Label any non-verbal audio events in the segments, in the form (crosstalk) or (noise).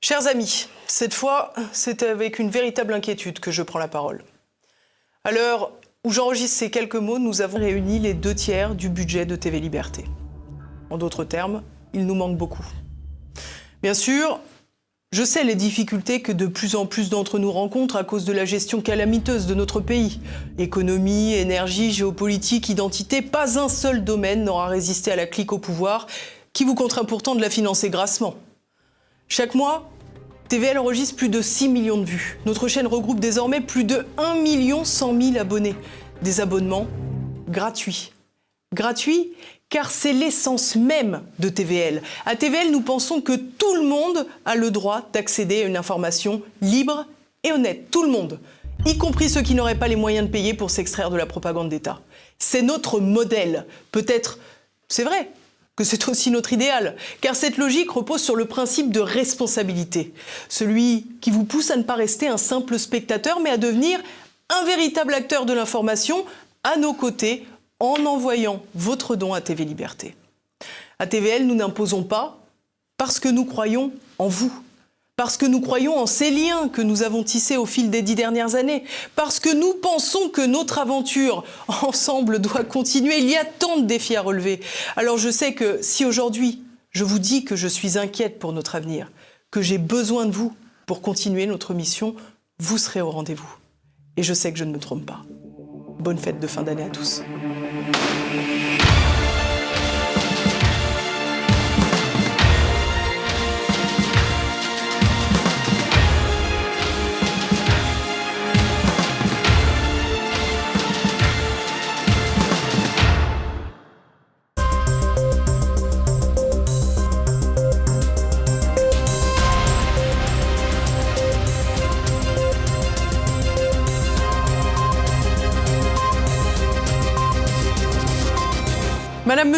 Chers amis, cette fois, c'est avec une véritable inquiétude que je prends la parole. À l'heure où j'enregistre ces quelques mots, nous avons réuni les deux tiers du budget de TV Liberté. En d'autres termes, il nous manque beaucoup. Bien sûr, je sais les difficultés que de plus en plus d'entre nous rencontrent à cause de la gestion calamiteuse de notre pays. Économie, énergie, géopolitique, identité, pas un seul domaine n'aura résisté à la clique au pouvoir qui vous contraint pourtant de la financer grassement. Chaque mois, TVL enregistre plus de 6 millions de vues. Notre chaîne regroupe désormais plus de 1 million 100 000 abonnés. Des abonnements gratuits. Gratuits car c'est l'essence même de TVL. À TVL, nous pensons que tout le monde a le droit d'accéder à une information libre et honnête. Tout le monde, y compris ceux qui n'auraient pas les moyens de payer pour s'extraire de la propagande d'État. C'est notre modèle. Peut-être, c'est vrai, que c'est aussi notre idéal, car cette logique repose sur le principe de responsabilité, celui qui vous pousse à ne pas rester un simple spectateur, mais à devenir un véritable acteur de l'information à nos côtés en envoyant votre don à TV Liberté. À TVL, nous n'imposons pas parce que nous croyons en vous parce que nous croyons en ces liens que nous avons tissés au fil des dix dernières années, parce que nous pensons que notre aventure (laughs) ensemble doit continuer. Il y a tant de défis à relever. Alors je sais que si aujourd'hui je vous dis que je suis inquiète pour notre avenir, que j'ai besoin de vous pour continuer notre mission, vous serez au rendez-vous. Et je sais que je ne me trompe pas. Bonne fête de fin d'année à tous.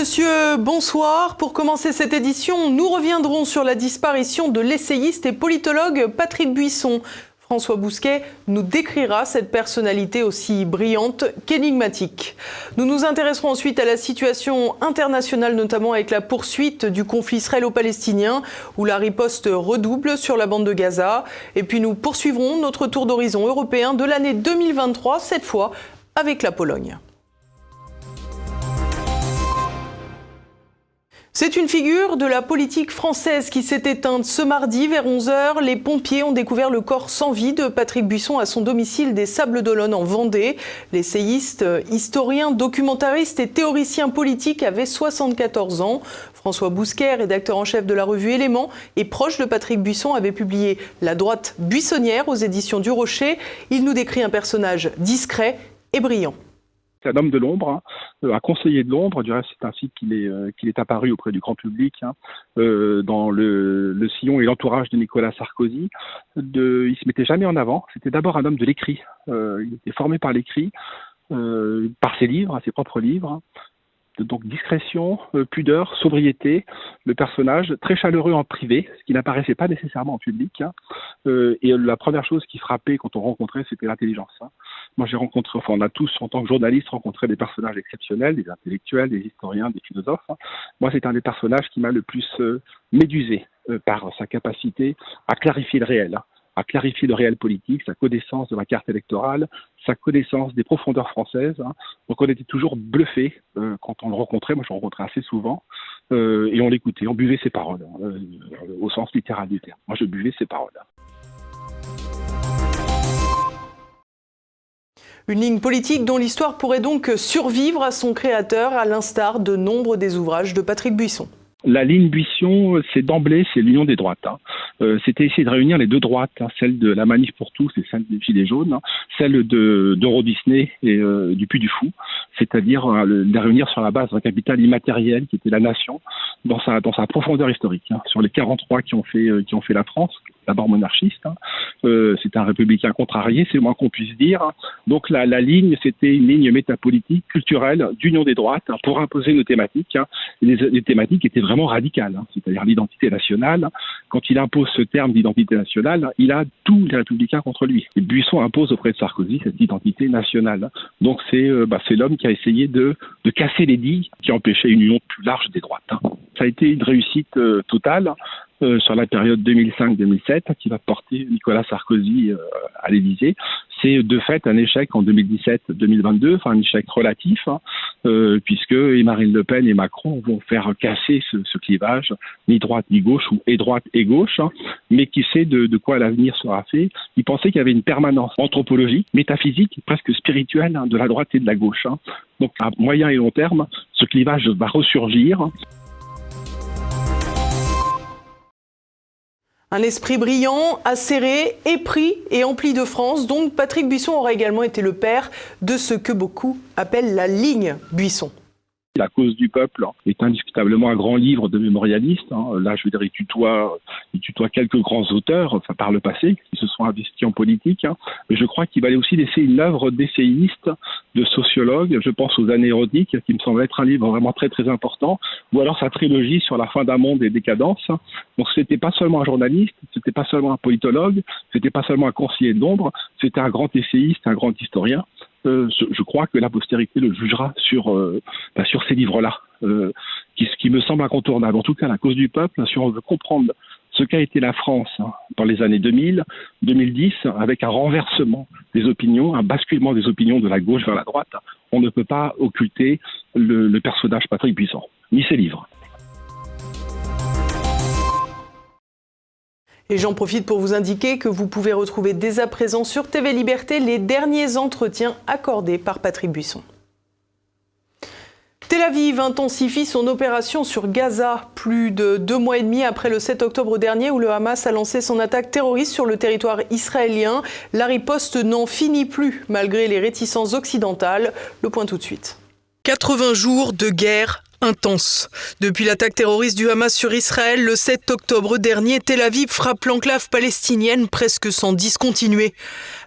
Monsieur, bonsoir. Pour commencer cette édition, nous reviendrons sur la disparition de l'essayiste et politologue Patrick Buisson. François Bousquet nous décrira cette personnalité aussi brillante qu'énigmatique. Nous nous intéresserons ensuite à la situation internationale, notamment avec la poursuite du conflit israélo-palestinien, où la riposte redouble sur la bande de Gaza. Et puis nous poursuivrons notre tour d'horizon européen de l'année 2023, cette fois avec la Pologne. C'est une figure de la politique française qui s'est éteinte ce mardi vers 11h. Les pompiers ont découvert le corps sans vie de Patrick Buisson à son domicile des Sables d'Olonne en Vendée. L'essayiste, historien, documentariste et théoricien politique avait 74 ans. François Bousquet, rédacteur en chef de la revue Éléments et proche de Patrick Buisson, avait publié La droite buissonnière aux éditions du Rocher. Il nous décrit un personnage discret et brillant. C'est un homme de l'ombre, hein, euh, un conseiller de l'ombre. Du reste, c'est ainsi qu'il est, euh, est apparu auprès du grand public hein, euh, dans le, sillon et l'entourage de Nicolas Sarkozy. De, il se mettait jamais en avant. C'était d'abord un homme de l'écrit. Il était formé par l'écrit, par ses livres, ses propres livres donc discrétion, euh, pudeur, sobriété, le personnage très chaleureux en privé, ce qui n'apparaissait pas nécessairement en public. Hein. Euh, et la première chose qui frappait quand on rencontrait, c'était l'intelligence. Hein. Moi, j'ai rencontré, enfin, on a tous, en tant que journaliste, rencontré des personnages exceptionnels, des intellectuels, des historiens, des philosophes. Hein. Moi, c'est un des personnages qui m'a le plus euh, médusé par sa capacité à clarifier le réel à clarifier le réel politique, sa connaissance de la carte électorale, sa connaissance des profondeurs françaises. Hein. Donc on était toujours bluffé euh, quand on le rencontrait, moi je le rencontrais assez souvent, euh, et on l'écoutait, on buvait ses paroles, hein, euh, au sens littéral du terme. Moi je buvais ses paroles. Une ligne politique dont l'histoire pourrait donc survivre à son créateur, à l'instar de nombre des ouvrages de Patrick Buisson. La ligne Buisson, c'est d'emblée, c'est l'union des droites. Hein. Euh, c'était essayer de réunir les deux droites, hein, celle de la manif pour tous et celle des Gilets jaunes, hein, celle de d'Euro Disney et euh, du Puy du Fou, c'est-à-dire euh, de réunir sur la base d'un capital immatériel qui était la nation dans sa dans sa profondeur historique. Sur les 43 qui ont fait euh, qui ont fait la France, d'abord monarchiste, euh, c'est un républicain contrarié, c'est le moins qu'on puisse dire. Donc la, ligne, c'était une ligne métapolitique, culturelle, d'union des droites pour imposer nos thématiques. Les, les, thématiques étaient vraiment radicales, hein, c'est-à-dire l'identité nationale. Quand il impose ce terme d'identité nationale, il a tous les républicains contre lui. Et Buisson impose auprès de Sarkozy cette identité nationale. Donc c'est euh, bah, l'homme qui a essayé de, de casser les digues qui empêchaient une union plus large des droites. Hein. Ça a été une réussite euh, totale sur la période 2005-2007 qui va porter Nicolas Sarkozy à l'Élysée. C'est de fait un échec en 2017-2022, enfin un échec relatif, hein, puisque Marine Le Pen et Macron vont faire casser ce, clivage, ni droite ni gauche, ou et droite et gauche, hein, mais qui sait de, quoi l'avenir sera fait. Ils pensaient qu'il y avait une permanence anthropologique, métaphysique, presque spirituelle hein, de la droite et de la gauche. Donc à moyen et long terme, ce clivage va ressurgir. Un esprit brillant, acéré, épris et empli de France. Donc Patrick Buisson aura également été le père de ce que beaucoup appellent la ligne Buisson. La cause du peuple est indiscutablement un grand livre de mémorialistes. Hein. Là, je veux dire, il tutoie, il tutoie quelques grands auteurs, enfin par le passé, qui se sont investis en politique. Hein. Mais je crois qu'il valait aussi laisser une œuvre d'essayiste, de sociologue. Je pense aux années érotiques, qui me semble être un livre vraiment très très important. Ou alors sa trilogie sur la fin d'un monde et décadence. Donc, c'était pas seulement un journaliste, c'était pas seulement un politologue, c'était pas seulement un conseiller d'ombre, c'était un grand essayiste, un grand historien. Euh, je crois que la postérité le jugera sur, euh, bah, ces livres-là, euh, qui, ce qui me semble incontournable. En tout cas, la cause du peuple, si on veut comprendre ce qu'a été la France hein, dans les années 2000, 2010, avec un renversement des opinions, un basculement des opinions de la gauche vers la droite, on ne peut pas occulter le, le personnage Patrick Buisson, ni ses livres. Et j'en profite pour vous indiquer que vous pouvez retrouver dès à présent sur TV Liberté les derniers entretiens accordés par Patrick Buisson. Tel Aviv intensifie son opération sur Gaza plus de deux mois et demi après le 7 octobre dernier où le Hamas a lancé son attaque terroriste sur le territoire israélien. La riposte n'en finit plus malgré les réticences occidentales. Le point tout de suite. 80 jours de guerre intense. Depuis l'attaque terroriste du Hamas sur Israël le 7 octobre dernier, Tel Aviv frappe l'enclave palestinienne presque sans discontinuer.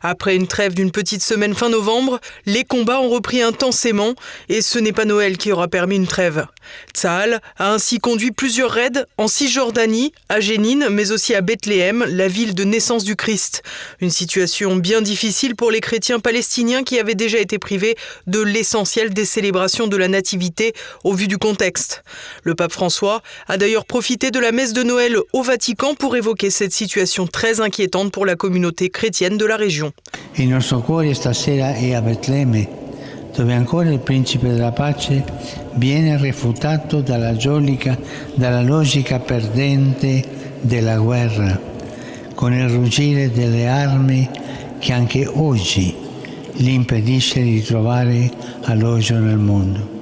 Après une trêve d'une petite semaine fin novembre, les combats ont repris intensément et ce n'est pas Noël qui aura permis une trêve. Tsahal a ainsi conduit plusieurs raids en Cisjordanie, à Jénine, mais aussi à Bethléem, la ville de naissance du Christ. Une situation bien difficile pour les chrétiens palestiniens qui avaient déjà été privés de l'essentiel des célébrations de la Nativité au vu du contexte. Le pape François a d'ailleurs profité de la messe de Noël au Vatican pour évoquer cette situation très inquiétante pour la communauté chrétienne de la région. Il nostro cuore stasera è a Betlemme, dove ancora il principe della pace viene refutato dalla logica, dalla logica perdente della guerra, con il ruggire delle armi che anche oggi gli impedisce di trovare alloggio nel mondo.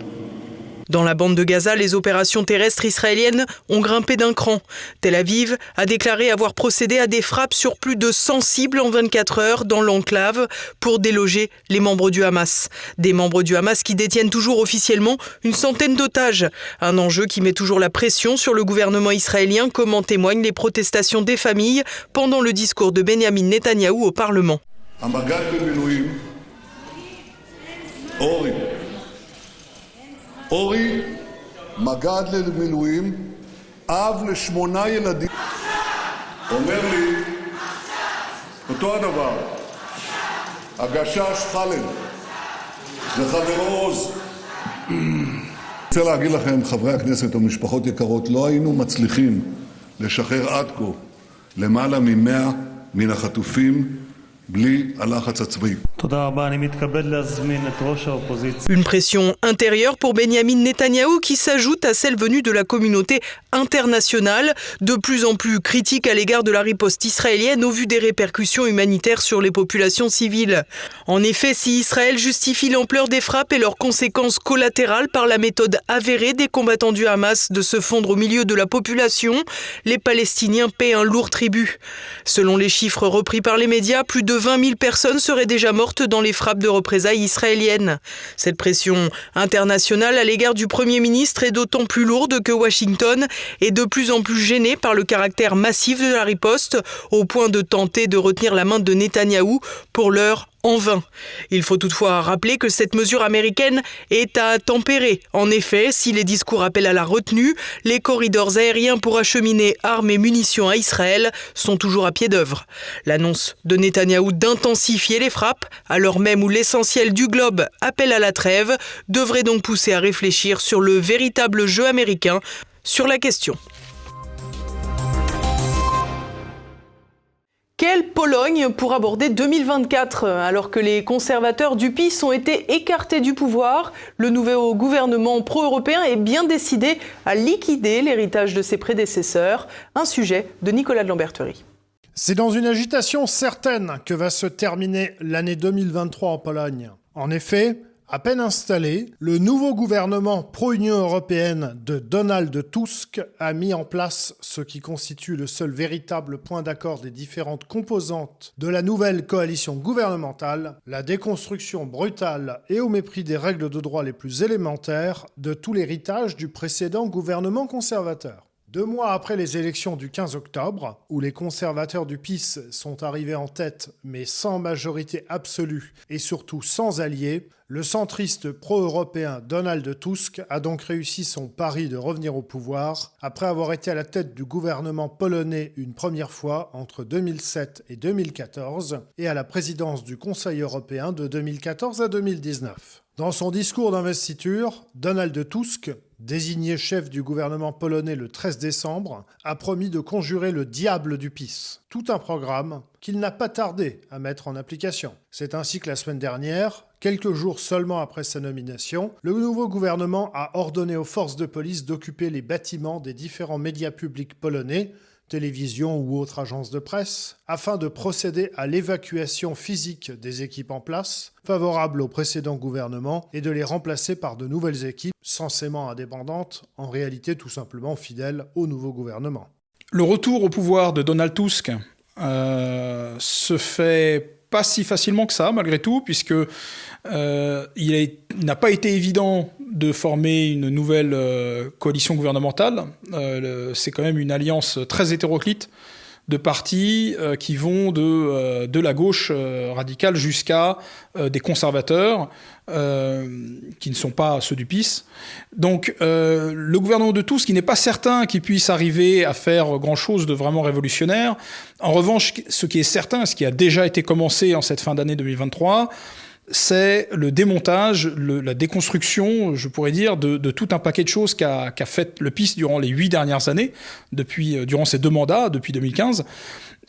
Dans la bande de Gaza, les opérations terrestres israéliennes ont grimpé d'un cran. Tel Aviv a déclaré avoir procédé à des frappes sur plus de 100 cibles en 24 heures dans l'enclave pour déloger les membres du Hamas. Des membres du Hamas qui détiennent toujours officiellement une centaine d'otages. Un enjeu qui met toujours la pression sur le gouvernement israélien, comme en témoignent les protestations des familles pendant le discours de Benjamin Netanyahou au Parlement. אורי, מג"ד למילואים, אב לשמונה ילדים. אומר לי, אותו הדבר, הגשש חלד, וחברו עוז. (clears throat) רוצה להגיד לכם, חברי הכנסת ומשפחות יקרות, לא היינו מצליחים לשחרר עד כה למעלה ממאה מן החטופים Une pression intérieure pour Benjamin Netanyahou qui s'ajoute à celle venue de la communauté internationale, de plus en plus critique à l'égard de la riposte israélienne au vu des répercussions humanitaires sur les populations civiles. En effet, si Israël justifie l'ampleur des frappes et leurs conséquences collatérales par la méthode avérée des combattants du Hamas de se fondre au milieu de la population, les Palestiniens paient un lourd tribut. Selon les chiffres repris par les médias, plus de 20 000 personnes seraient déjà mortes dans les frappes de représailles israéliennes. Cette pression internationale à l'égard du Premier ministre est d'autant plus lourde que Washington est de plus en plus gêné par le caractère massif de la riposte, au point de tenter de retenir la main de Netanyahou pour l'heure en vain. Il faut toutefois rappeler que cette mesure américaine est à tempérer. En effet, si les discours appellent à la retenue, les corridors aériens pour acheminer armes et munitions à Israël sont toujours à pied d'œuvre. L'annonce de Netanyahou d'intensifier les frappes, alors même où l'essentiel du globe appelle à la trêve, devrait donc pousser à réfléchir sur le véritable jeu américain sur la question. Quelle Pologne pour aborder 2024 Alors que les conservateurs du PIS ont été écartés du pouvoir, le nouveau gouvernement pro-européen est bien décidé à liquider l'héritage de ses prédécesseurs. Un sujet de Nicolas de Lamberterie. C'est dans une agitation certaine que va se terminer l'année 2023 en Pologne. En effet, à peine installé, le nouveau gouvernement pro-Union européenne de Donald Tusk a mis en place ce qui constitue le seul véritable point d'accord des différentes composantes de la nouvelle coalition gouvernementale, la déconstruction brutale et au mépris des règles de droit les plus élémentaires de tout l'héritage du précédent gouvernement conservateur. Deux mois après les élections du 15 octobre, où les conservateurs du PIS sont arrivés en tête mais sans majorité absolue et surtout sans alliés, le centriste pro-européen Donald Tusk a donc réussi son pari de revenir au pouvoir après avoir été à la tête du gouvernement polonais une première fois entre 2007 et 2014 et à la présidence du Conseil européen de 2014 à 2019. Dans son discours d'investiture, Donald Tusk désigné chef du gouvernement polonais le 13 décembre, a promis de conjurer le diable du PIS. Tout un programme qu'il n'a pas tardé à mettre en application. C'est ainsi que la semaine dernière, quelques jours seulement après sa nomination, le nouveau gouvernement a ordonné aux forces de police d'occuper les bâtiments des différents médias publics polonais télévision ou autre agence de presse, afin de procéder à l'évacuation physique des équipes en place, favorables au précédent gouvernement, et de les remplacer par de nouvelles équipes censément indépendantes, en réalité tout simplement fidèles au nouveau gouvernement. Le retour au pouvoir de Donald Tusk euh, se fait pas si facilement que ça, malgré tout, puisque euh, il n'a pas été évident de former une nouvelle euh, coalition gouvernementale. Euh, c'est quand même une alliance très hétéroclite de partis qui vont de, de la gauche radicale jusqu'à des conservateurs qui ne sont pas ceux du PIS. Donc le gouvernement de tous, qui n'est pas certain qu'il puisse arriver à faire grand-chose de vraiment révolutionnaire. En revanche, ce qui est certain, ce qui a déjà été commencé en cette fin d'année 2023, c'est le démontage, la déconstruction, je pourrais dire, de, tout un paquet de choses qu'a fait le PIS durant les huit dernières années, depuis, euh, durant ses deux mandats, depuis 2015.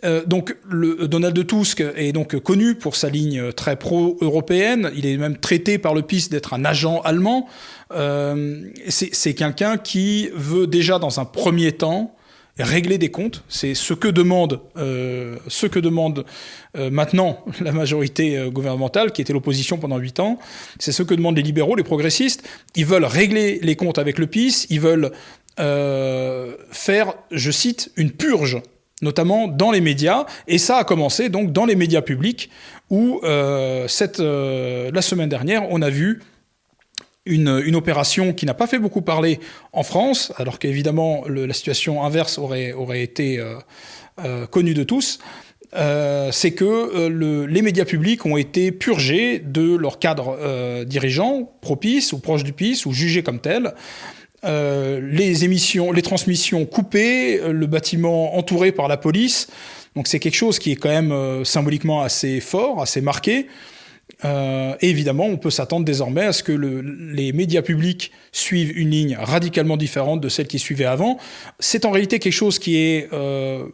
Euh, donc le, Donald Tusk est donc connu pour sa ligne très pro-européenne. Il est même traité par le PIS d'être un agent allemand. Euh, c'est quelqu'un qui veut déjà dans un premier temps régler des comptes. C'est ce que demande, euh, ce que demande euh, maintenant (laughs) la majorité euh, gouvernementale, qui était l'opposition pendant huit ans. C'est ce que demandent les libéraux, les progressistes. Ils veulent régler les comptes avec le PIS. Ils veulent faire, je cite, une purge notamment dans les médias, et ça a commencé donc dans les médias publics, où cette, la semaine dernière, on a vu une, opération qui n'a pas fait beaucoup parler en France, alors qu'évidemment la situation inverse aurait, aurait été euh, euh, connue de tous. Euh, c'est que les médias publics ont été purgés de leur cadre dirigeant, propice ou proche du PIS, ou jugés comme tels. les émissions, les transmissions coupées, le bâtiment entouré par la police. Donc c'est quelque chose qui est quand même symboliquement assez fort, assez marqué. Euh, et évidemment, on peut s'attendre désormais à ce que les médias publics suivent une ligne radicalement différente de celle qu'ils suivaient avant. C'est en réalité quelque chose qui est, euh,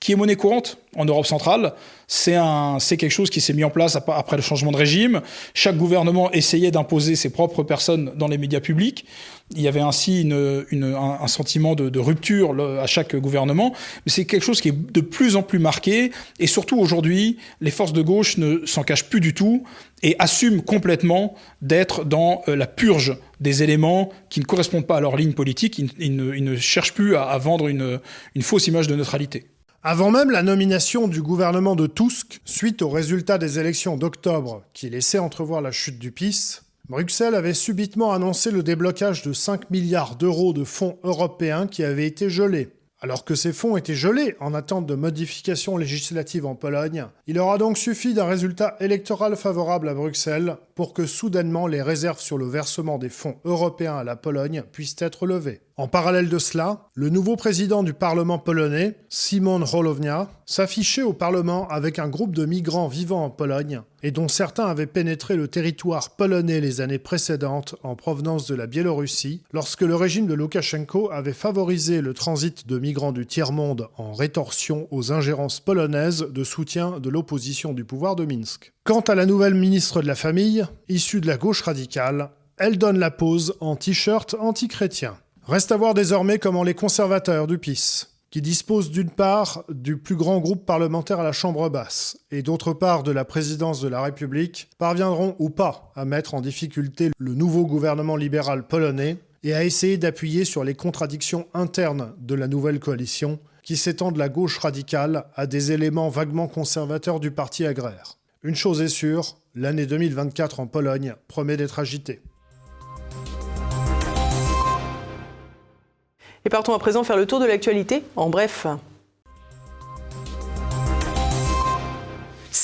qui est monnaie courante en Europe centrale. C'est quelque chose qui s'est mis en place après le changement de régime. Chaque gouvernement essayait d'imposer ses propres personnes dans les médias publics. Il y avait ainsi une, un, sentiment de, rupture à chaque gouvernement. Mais c'est quelque chose qui est de plus en plus marqué. Et surtout aujourd'hui, les forces de gauche ne s'en cachent plus du tout et assument complètement d'être dans euh, la purge des éléments qui ne correspondent pas à leur ligne politique. Ils, ne, cherchent plus à, vendre une, une fausse image de neutralité. Avant même la nomination du gouvernement de Tusk, suite aux résultats des élections d'octobre qui laissaient entrevoir la chute du PIS, Bruxelles avait subitement annoncé le déblocage de 5 milliards d'euros de fonds européens qui avaient été gelés. Alors que ces fonds étaient gelés en attente de modifications législatives en Pologne, il aura donc suffi d'un résultat électoral favorable à Bruxelles pour que soudainement les réserves sur le versement des fonds européens à la Pologne puissent être levées. En parallèle de cela, le nouveau président du Parlement polonais, Simon Holownia, s'affichait au Parlement avec un groupe de migrants vivant en Pologne et dont certains avaient pénétré le territoire polonais les années précédentes en provenance de la Biélorussie, lorsque le régime de Loukachenko avait favorisé le transit de migrants du tiers-monde en rétorsion aux ingérences polonaises de soutien de l'opposition du pouvoir de Minsk. Quant à la nouvelle ministre de la Famille, issue de la gauche radicale, elle donne la pose en t-shirt anti-chrétien. Reste à voir désormais comment les conservateurs du PIS, qui disposent d'une part du plus grand groupe parlementaire à la Chambre basse et d'autre part de la présidence de la République, parviendront ou pas à mettre en difficulté le nouveau gouvernement libéral polonais et à essayer d'appuyer sur les contradictions internes de la nouvelle coalition qui s'étend de la gauche radicale à des éléments vaguement conservateurs du parti agraire. Une chose est sûre, l'année 2024 en Pologne promet d'être agitée. Et partons à présent faire le tour de l'actualité en bref.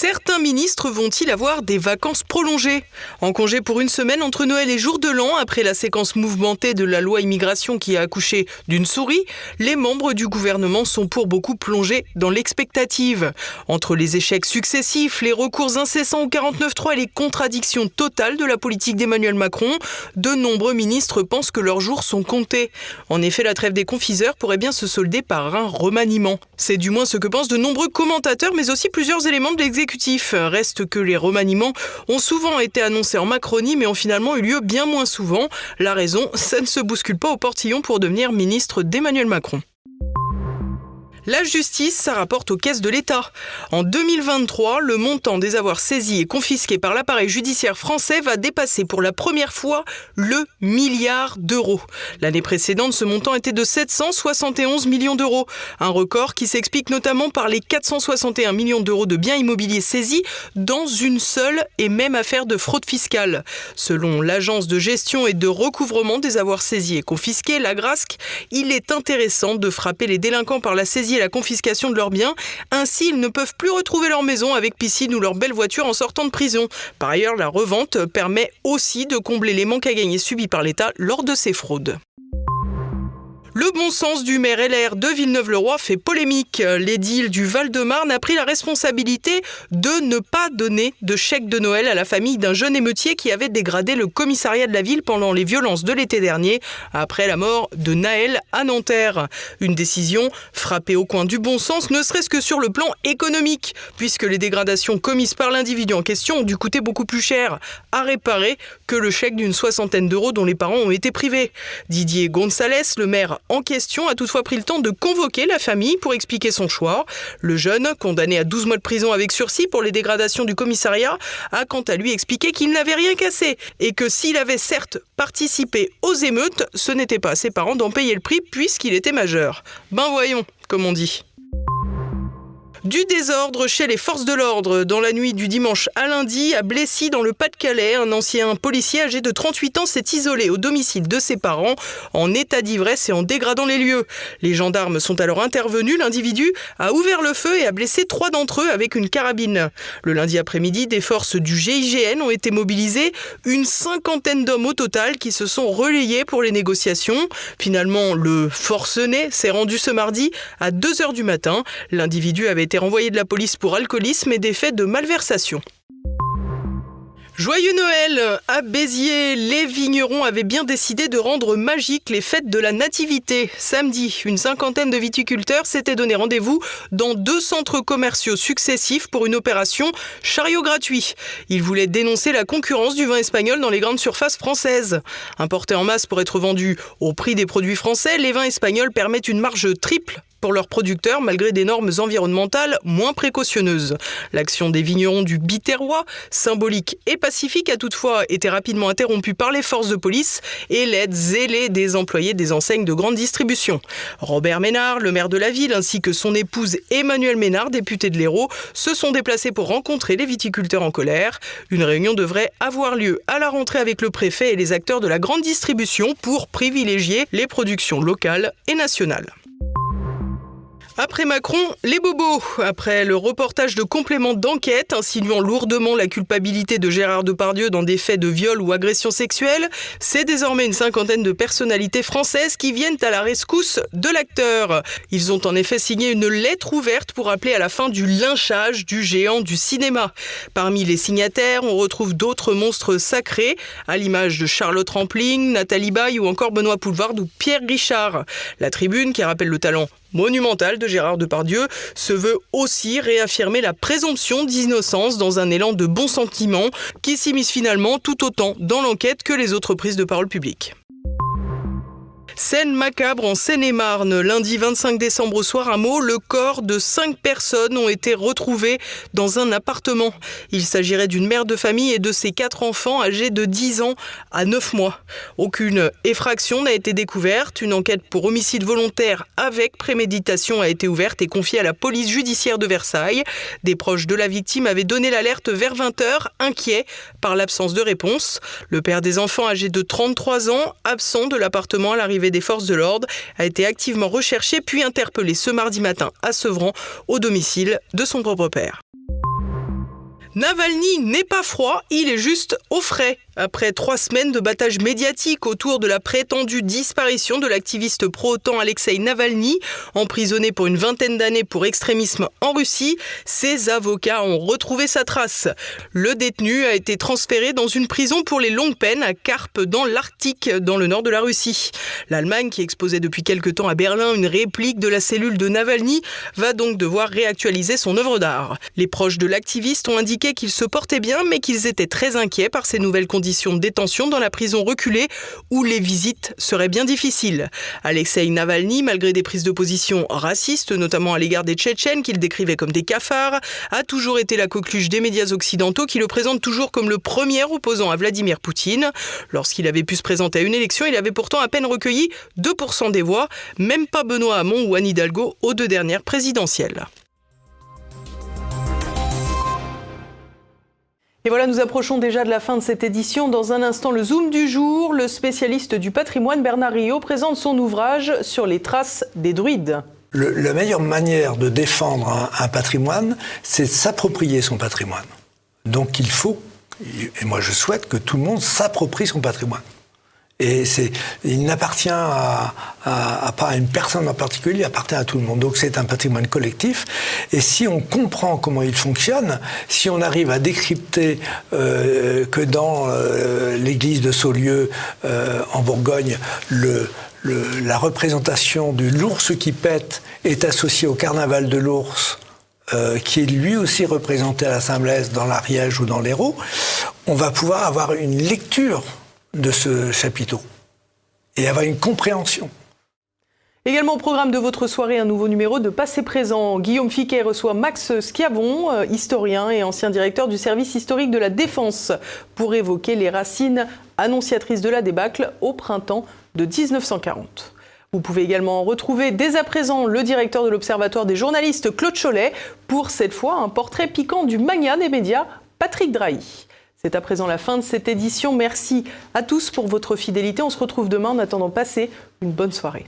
Certains ministres vont-ils avoir des vacances prolongées? En congé pour une semaine entre Noël et Jour de l'An, après la séquence mouvementée de la loi immigration qui a accouché d'une souris, les membres du gouvernement sont pour beaucoup plongés dans l'expectative. Entre les échecs successifs, les recours incessants au 49-3 et les contradictions totales de la politique d'Emmanuel Macron, de nombreux ministres pensent que leurs jours sont comptés. En effet, la trêve des confiseurs pourrait bien se solder par un remaniement. C'est du moins ce que pensent de nombreux commentateurs, mais aussi plusieurs éléments de l'exécutif Reste que les remaniements ont souvent été annoncés en Macronie, mais ont finalement eu lieu bien moins souvent. La raison, ça ne se bouscule pas au portillon pour devenir ministre d'Emmanuel Macron. La justice, ça rapporte aux caisses de l'État. En 2023, le montant des avoirs saisis et confisqués par l'appareil judiciaire français va dépasser pour la première fois le milliard d'euros. L'année précédente, ce montant était de 771 millions d'euros. Un record qui s'explique notamment par les 461 millions d'euros de biens immobiliers saisis dans une seule et même affaire de fraude fiscale. Selon l'agence de gestion et de recouvrement des avoirs saisis et confisqués, la GRASC, il est intéressant de frapper les délinquants par la saisie et la confiscation de leurs biens. Ainsi, ils ne peuvent plus retrouver leur maison avec piscine ou leur belle voiture en sortant de prison. Par ailleurs, la revente permet aussi de combler les manques à gagner subis par l'État lors de ces fraudes. Le bon sens du maire LR de Villeneuve-le-Roi fait polémique. L'édile du Val-de-Marne a pris la responsabilité de ne pas donner de chèque de Noël à la famille d'un jeune émeutier qui avait dégradé le commissariat de la ville pendant les violences de l'été dernier, après la mort de Naël à Nanterre. Une décision frappée au coin du bon sens, ne serait-ce que sur le plan économique, puisque les dégradations commises par l'individu en question ont dû coûter beaucoup plus cher à réparer que le chèque d'une soixantaine d'euros dont les parents ont été privés. Didier Gonzalez, le maire en question a toutefois pris le temps de convoquer la famille pour expliquer son choix. Le jeune, condamné à 12 mois de prison avec sursis pour les dégradations du commissariat, a quant à lui expliqué qu'il n'avait rien cassé et que s'il avait certes participé aux émeutes, ce n'était pas à ses parents d'en payer le prix puisqu'il était majeur. Ben voyons, comme on dit. Du désordre chez les forces de l'ordre. Dans la nuit du dimanche à lundi, à Blessy, dans le Pas-de-Calais, un ancien policier âgé de 38 ans s'est isolé au domicile de ses parents en état d'ivresse et en dégradant les lieux. Les gendarmes sont alors intervenus. L'individu a ouvert le feu et a blessé trois d'entre eux avec une carabine. Le lundi après-midi, des forces du GIGN ont été mobilisées. Une cinquantaine d'hommes au total qui se sont relayés pour les négociations. Finalement, le forcené s'est rendu ce mardi à 2 h du matin. L'individu avait été renvoyé de la police pour alcoolisme et des faits de malversation. Joyeux Noël À Béziers, les vignerons avaient bien décidé de rendre magiques les fêtes de la Nativité. Samedi, une cinquantaine de viticulteurs s'étaient donné rendez-vous dans deux centres commerciaux successifs pour une opération chariot gratuit. Ils voulaient dénoncer la concurrence du vin espagnol dans les grandes surfaces françaises. Importés en masse pour être vendus au prix des produits français, les vins espagnols permettent une marge triple pour leurs producteurs malgré des normes environnementales moins précautionneuses. L'action des vignerons du Biterrois, symbolique et pacifique, a toutefois été rapidement interrompue par les forces de police et l'aide zélée des employés des enseignes de grande distribution. Robert Ménard, le maire de la ville, ainsi que son épouse Emmanuel Ménard, député de l'Hérault, se sont déplacés pour rencontrer les viticulteurs en colère. Une réunion devrait avoir lieu à la rentrée avec le préfet et les acteurs de la grande distribution pour privilégier les productions locales et nationales. Après Macron, les bobos. Après le reportage de complément d'enquête insinuant lourdement la culpabilité de Gérard Depardieu dans des faits de viol ou agression sexuelle, c'est désormais une cinquantaine de personnalités françaises qui viennent à la rescousse de l'acteur. Ils ont en effet signé une lettre ouverte pour appeler à la fin du lynchage du géant du cinéma. Parmi les signataires, on retrouve d'autres monstres sacrés, à l'image de Charlotte Rampling, Nathalie Baye ou encore Benoît Poulvard ou Pierre Richard. La tribune, qui rappelle le talent monumental de Gérard Depardieu se veut aussi réaffirmer la présomption d'innocence dans un élan de bon sentiment qui s'immisce finalement tout autant dans l'enquête que les autres prises de parole publiques. Scène macabre en Seine-et-Marne. Lundi 25 décembre au soir à Meaux, le corps de cinq personnes ont été retrouvés dans un appartement. Il s'agirait d'une mère de famille et de ses quatre enfants âgés de 10 ans à 9 mois. Aucune effraction n'a été découverte. Une enquête pour homicide volontaire avec préméditation a été ouverte et confiée à la police judiciaire de Versailles. Des proches de la victime avaient donné l'alerte vers 20h, inquiets par l'absence de réponse. Le père des enfants âgé de 33 ans, absent de l'appartement à l'arrivée des forces de l'ordre a été activement recherché puis interpellé ce mardi matin à Sevran au domicile de son propre père. Navalny n'est pas froid, il est juste au frais. Après trois semaines de battage médiatique autour de la prétendue disparition de l'activiste pro-OTAN Alexei Navalny, emprisonné pour une vingtaine d'années pour extrémisme en Russie, ses avocats ont retrouvé sa trace. Le détenu a été transféré dans une prison pour les longues peines à Carpe dans l'Arctique, dans le nord de la Russie. L'Allemagne, qui exposait depuis quelque temps à Berlin une réplique de la cellule de Navalny, va donc devoir réactualiser son œuvre d'art. Les proches de l'activiste ont indiqué qu'il se portait bien, mais qu'ils étaient très inquiets par ces nouvelles conditions de détention dans la prison reculée où les visites seraient bien difficiles. Alexei Navalny, malgré des prises de position racistes, notamment à l'égard des Tchétchènes qu'il décrivait comme des cafards, a toujours été la coqueluche des médias occidentaux qui le présentent toujours comme le premier opposant à Vladimir Poutine. Lorsqu'il avait pu se présenter à une élection, il avait pourtant à peine recueilli 2% des voix, même pas Benoît Hamon ou Anne Hidalgo aux deux dernières présidentielles. Et voilà, nous approchons déjà de la fin de cette édition. Dans un instant, le Zoom du jour, le spécialiste du patrimoine Bernard Rio présente son ouvrage sur les traces des druides. la meilleure manière de défendre un, un patrimoine, c'est de s'approprier son patrimoine. Donc il faut, et moi je souhaite que tout le monde s'approprie son patrimoine. Et il n'appartient à, à, pas à une personne en particulier, il appartient à tout le monde. Donc c'est un patrimoine collectif. Et si on comprend comment il fonctionne, si on arrive à décrypter euh, que dans euh, l'église de Saulieu, euh, en Bourgogne, le, le, la représentation de l'ours qui pète est associée au carnaval de l'ours, euh, qui est lui aussi représenté à la Saint-Blaise dans l'Ariège ou dans l'Hérault, on va pouvoir avoir une lecture de ce chapiteau et avoir une compréhension. Également au programme de votre soirée, un nouveau numéro de Passé Présent. Guillaume Fiquet reçoit Max Schiavon, euh, historien et ancien directeur du service historique de la Défense, pour évoquer les racines annonciatrices de la débâcle au printemps de 1940. Vous pouvez également retrouver dès à présent le directeur de l'Observatoire des journalistes, Claude Cholet, pour cette fois un portrait piquant du mania des médias, Patrick Drahi. C'est à présent la fin de cette édition. Merci à tous pour votre fidélité. On se retrouve demain. En attendant, passez une bonne soirée.